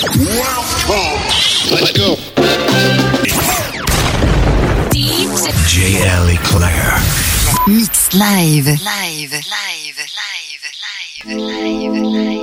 Let's go. JL Eclair. Mix live. Live, live, live, live, live, live, live,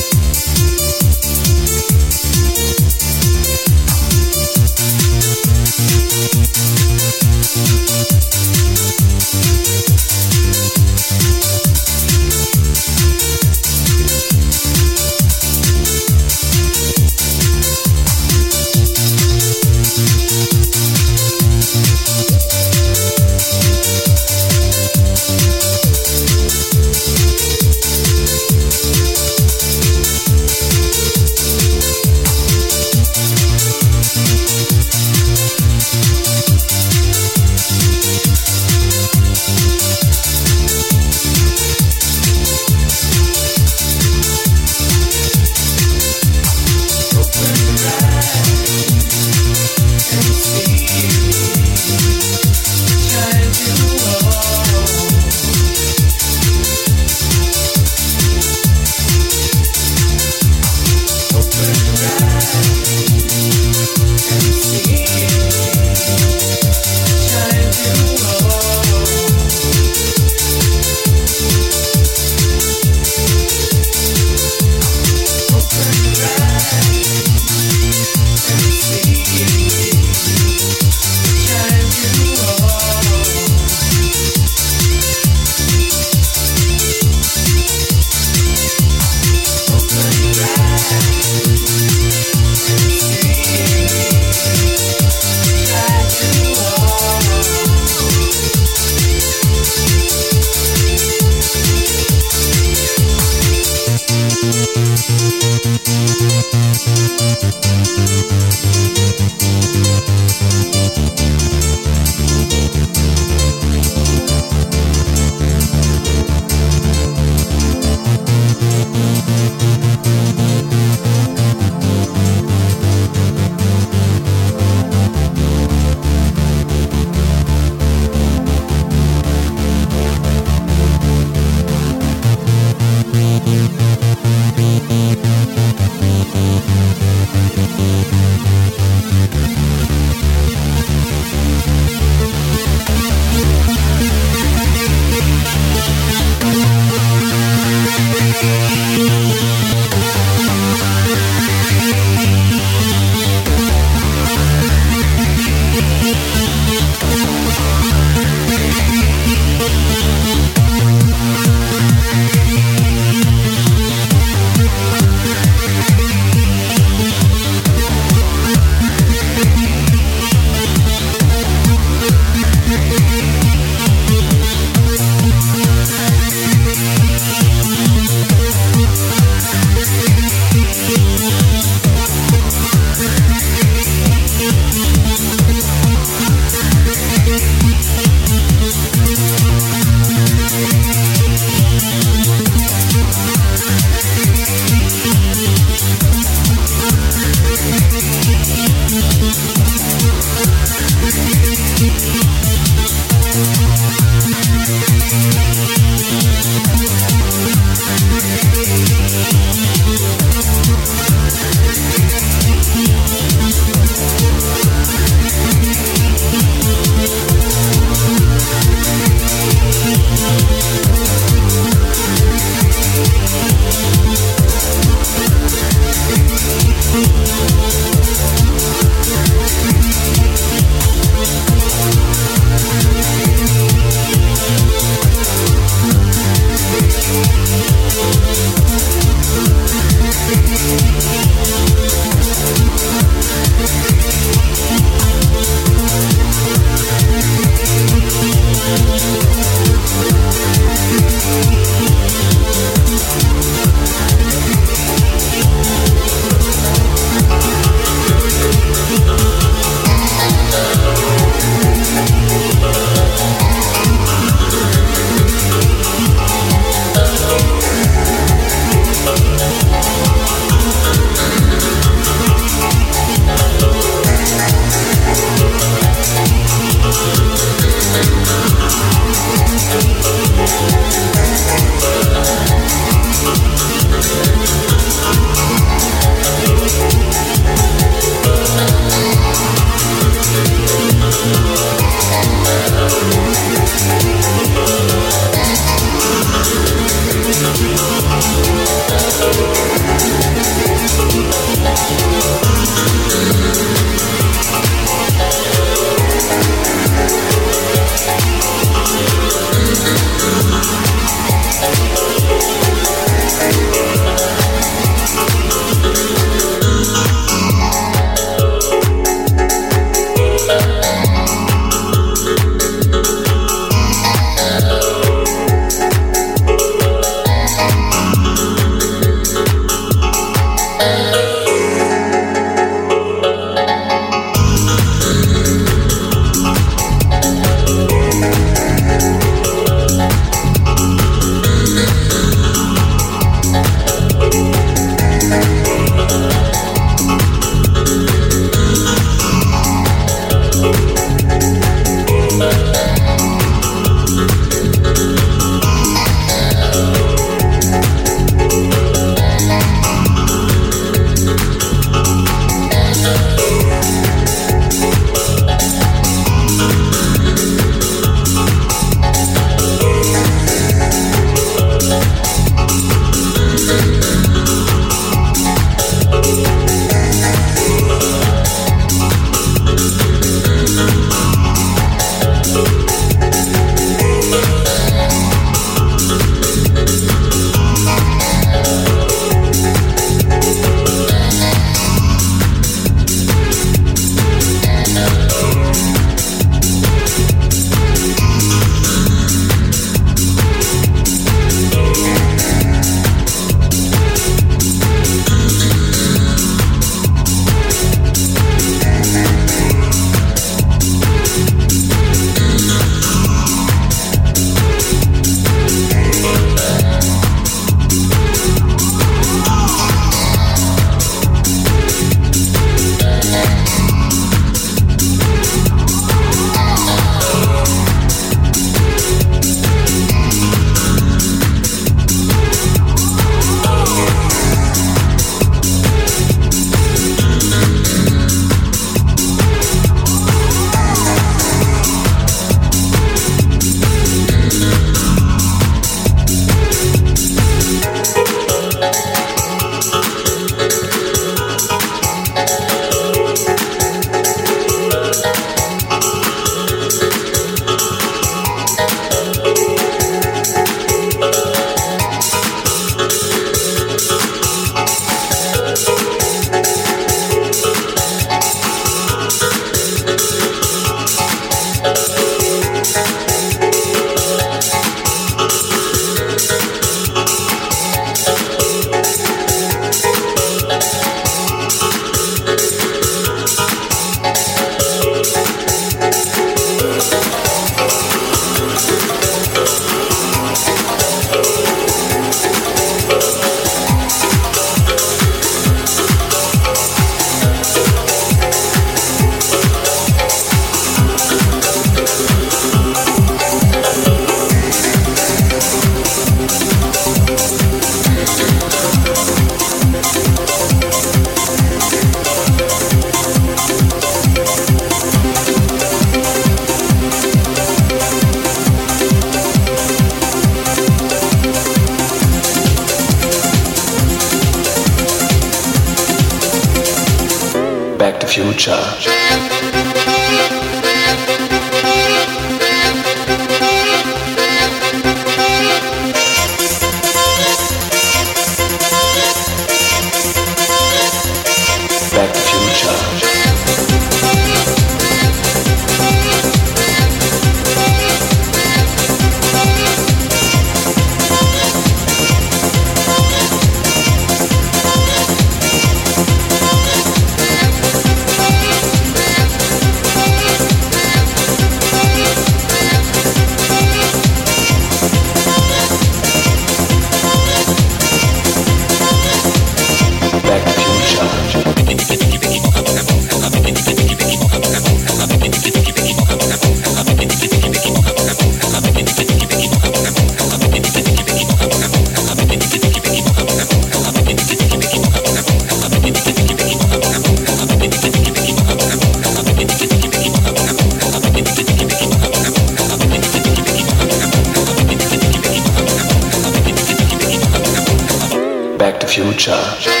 Future.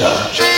Back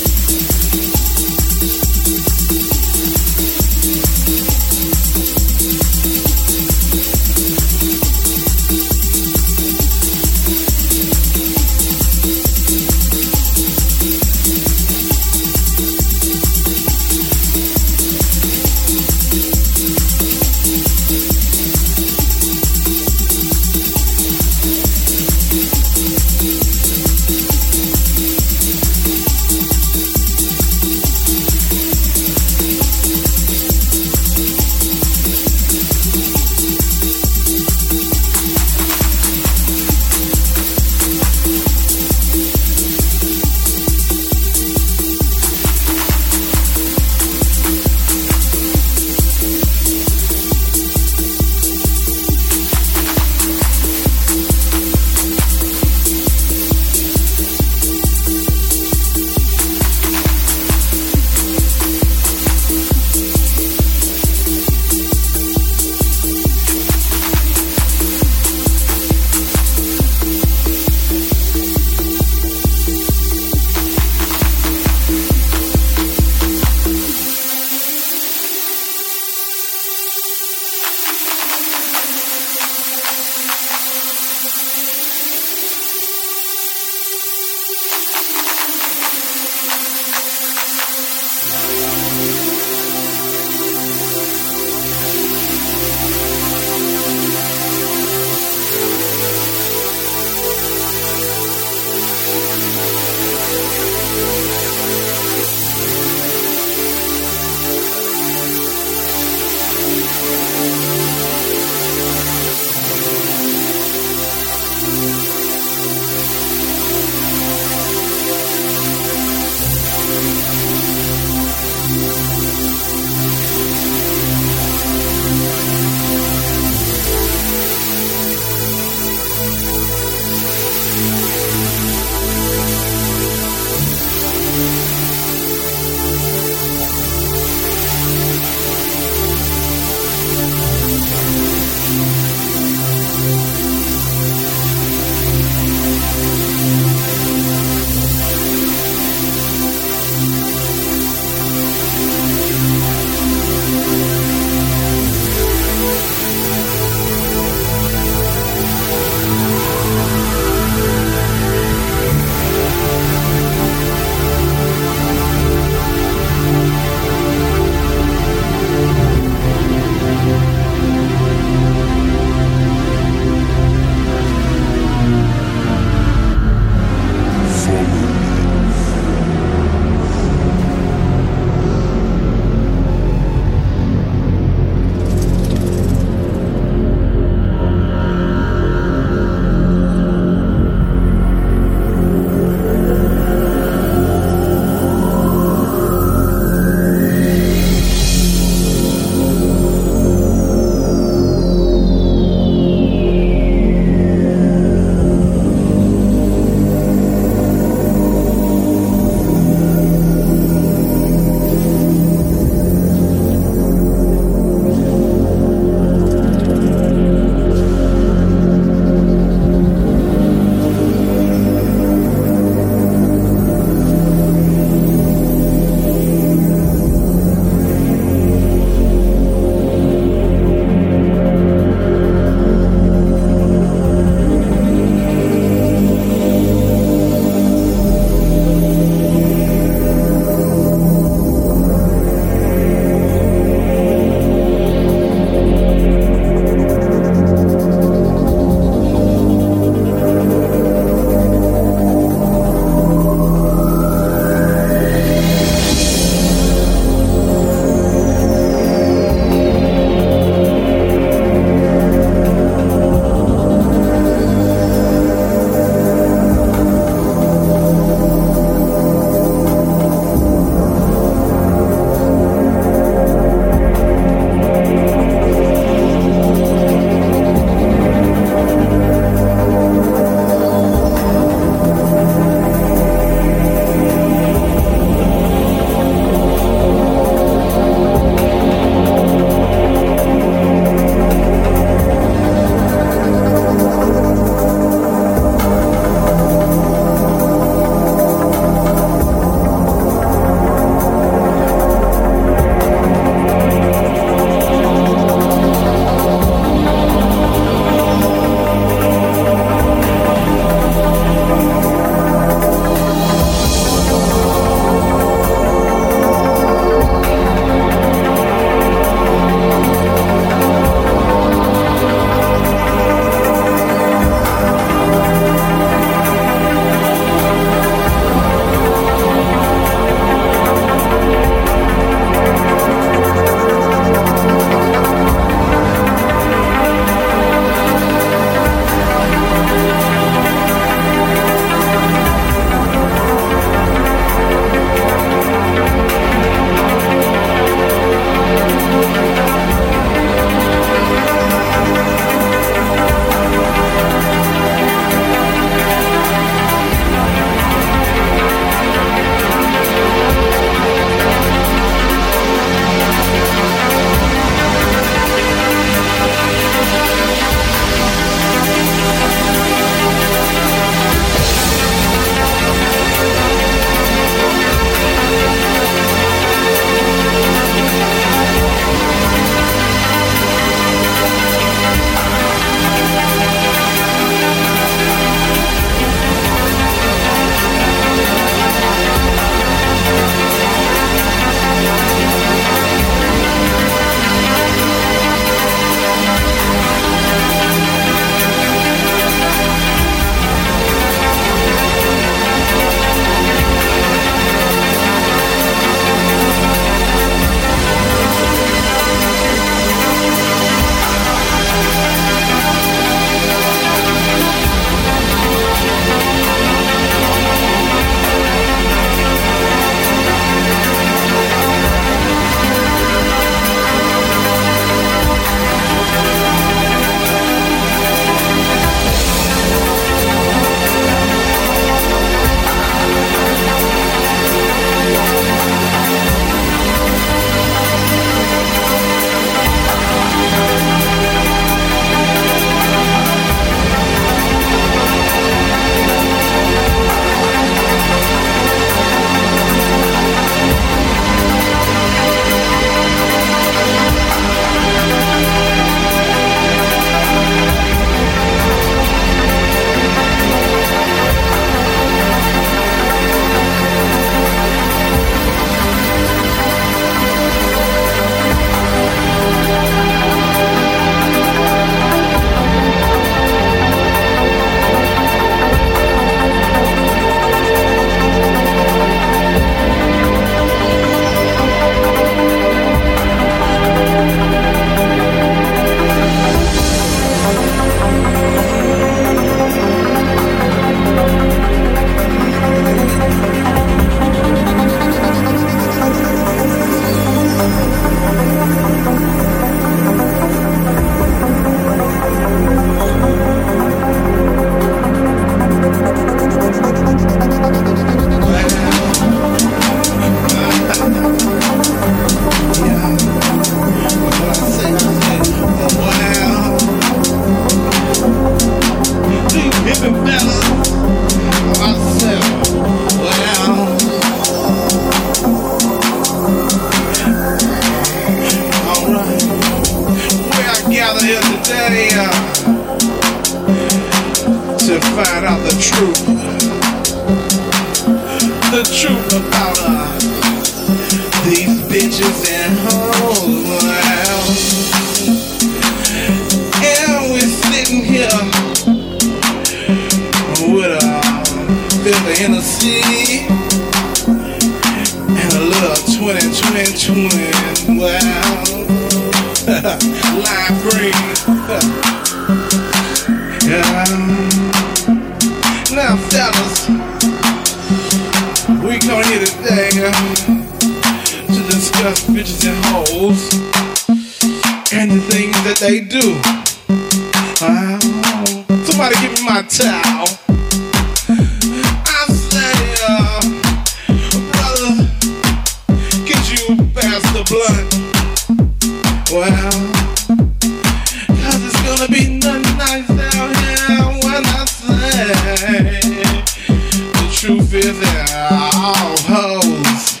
Vivid all hoes.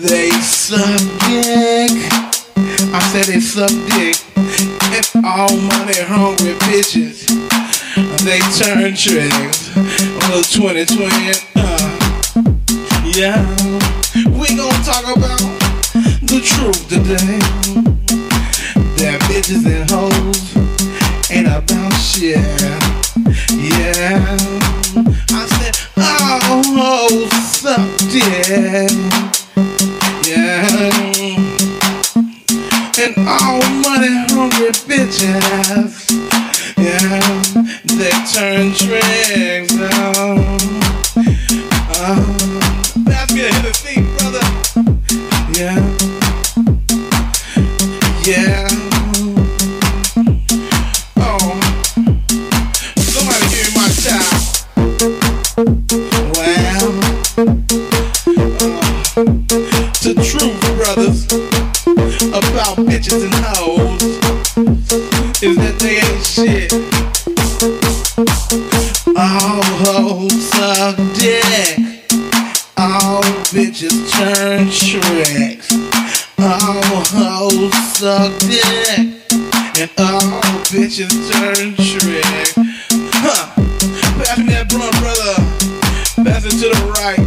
They suck dick. I said they suck dick. If all money hungry bitches, they turn tricks. A little 2020. Uh, yeah. We gon' talk about the truth today. That bitches and hoes ain't about shit. Yeah hold something. Yeah. And all money hungry bitches. Yeah. They turn tricks Oh, uh, oh. that's good. Hit the is that they ain't shit. All hoes suck dick. All bitches turn tricks. All hoes suck dick. And all bitches turn tricks. Huh. Passing that blunt, brother. Passing to the right.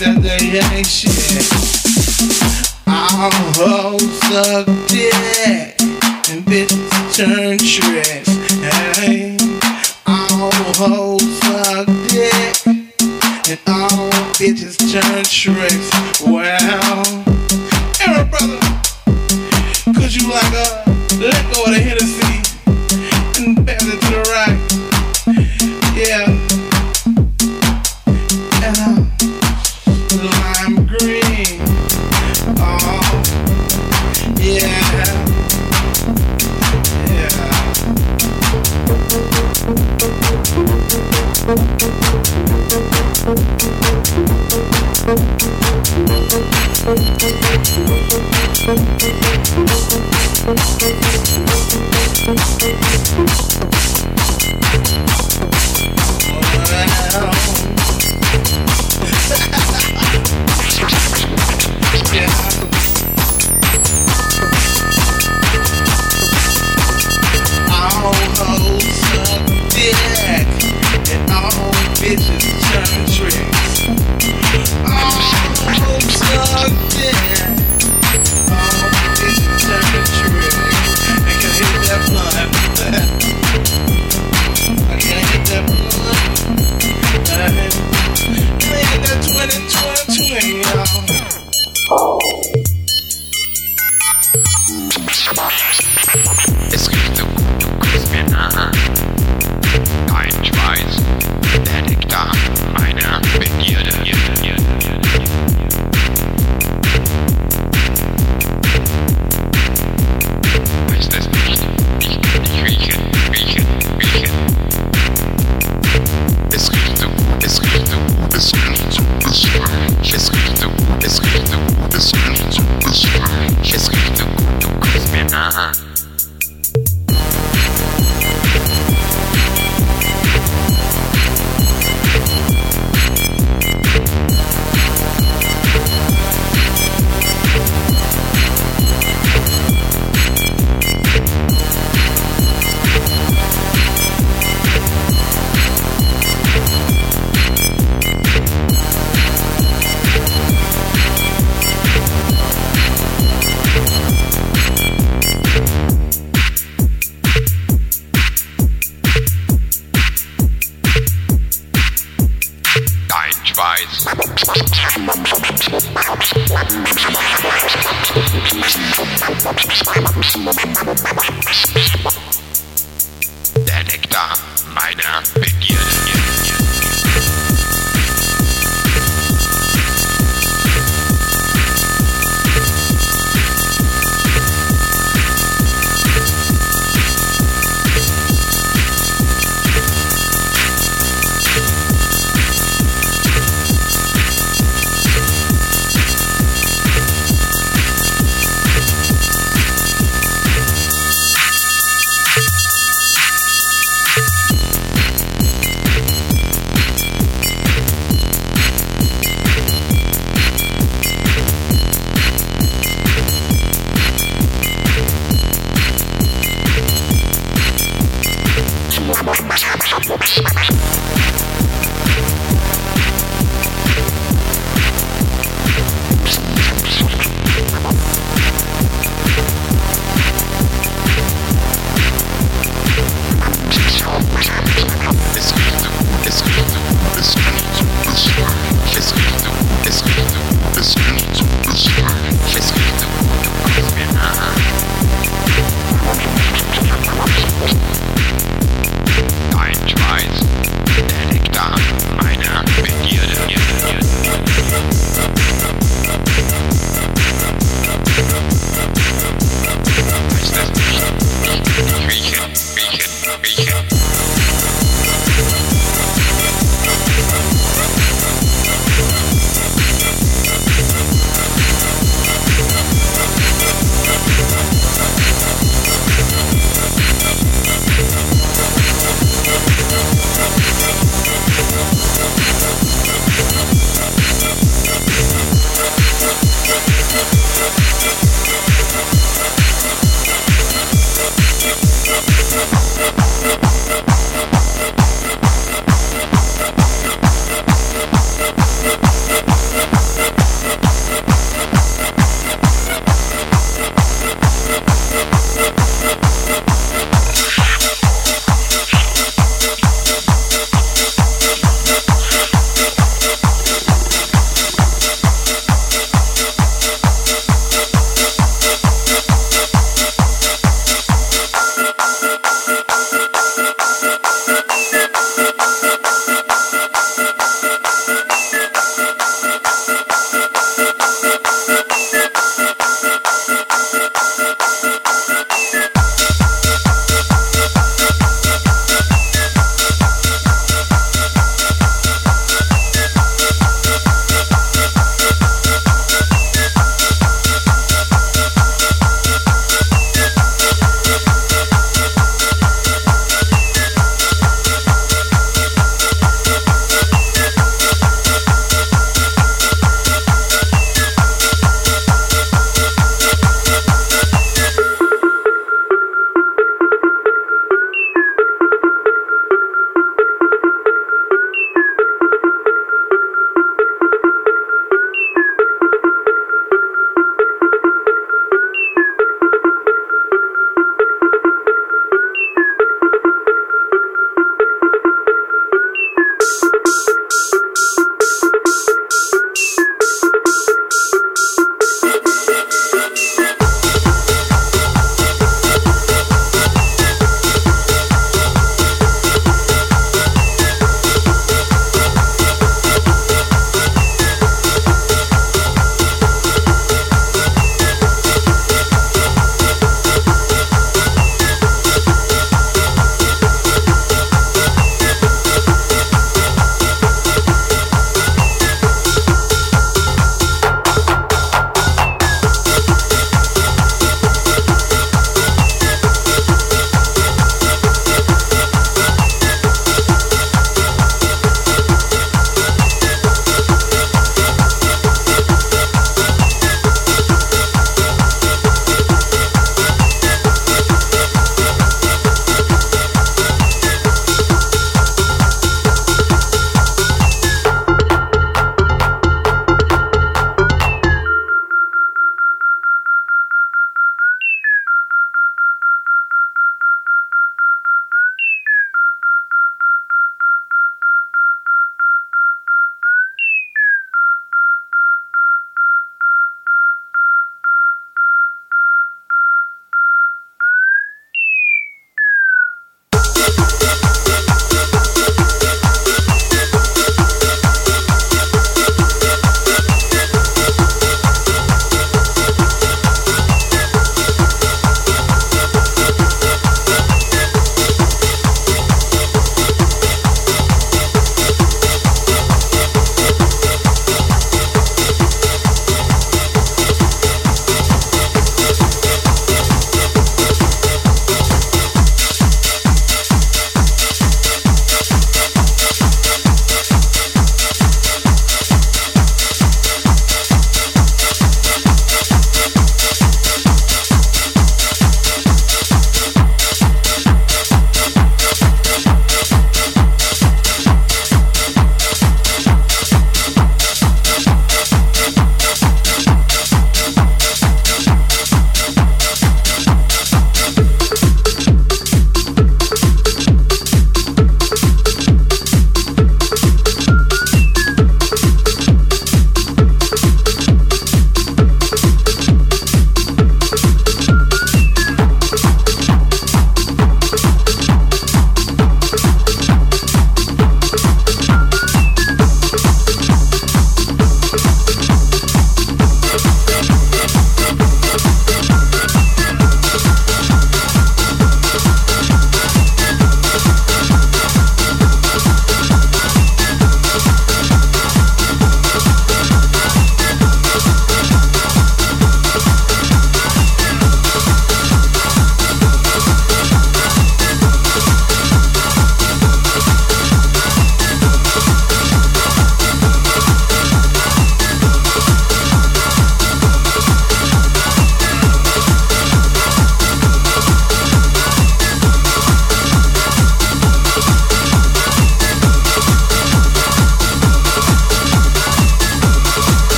that they ain't shit. All hoes suck dick and bitches turn tricks. Hey, all hoes suck dick and all bitches turn tricks. Well, Aaron brother, could you like a let go of the Hennessy? Sides. Der Nektar meiner Bitte.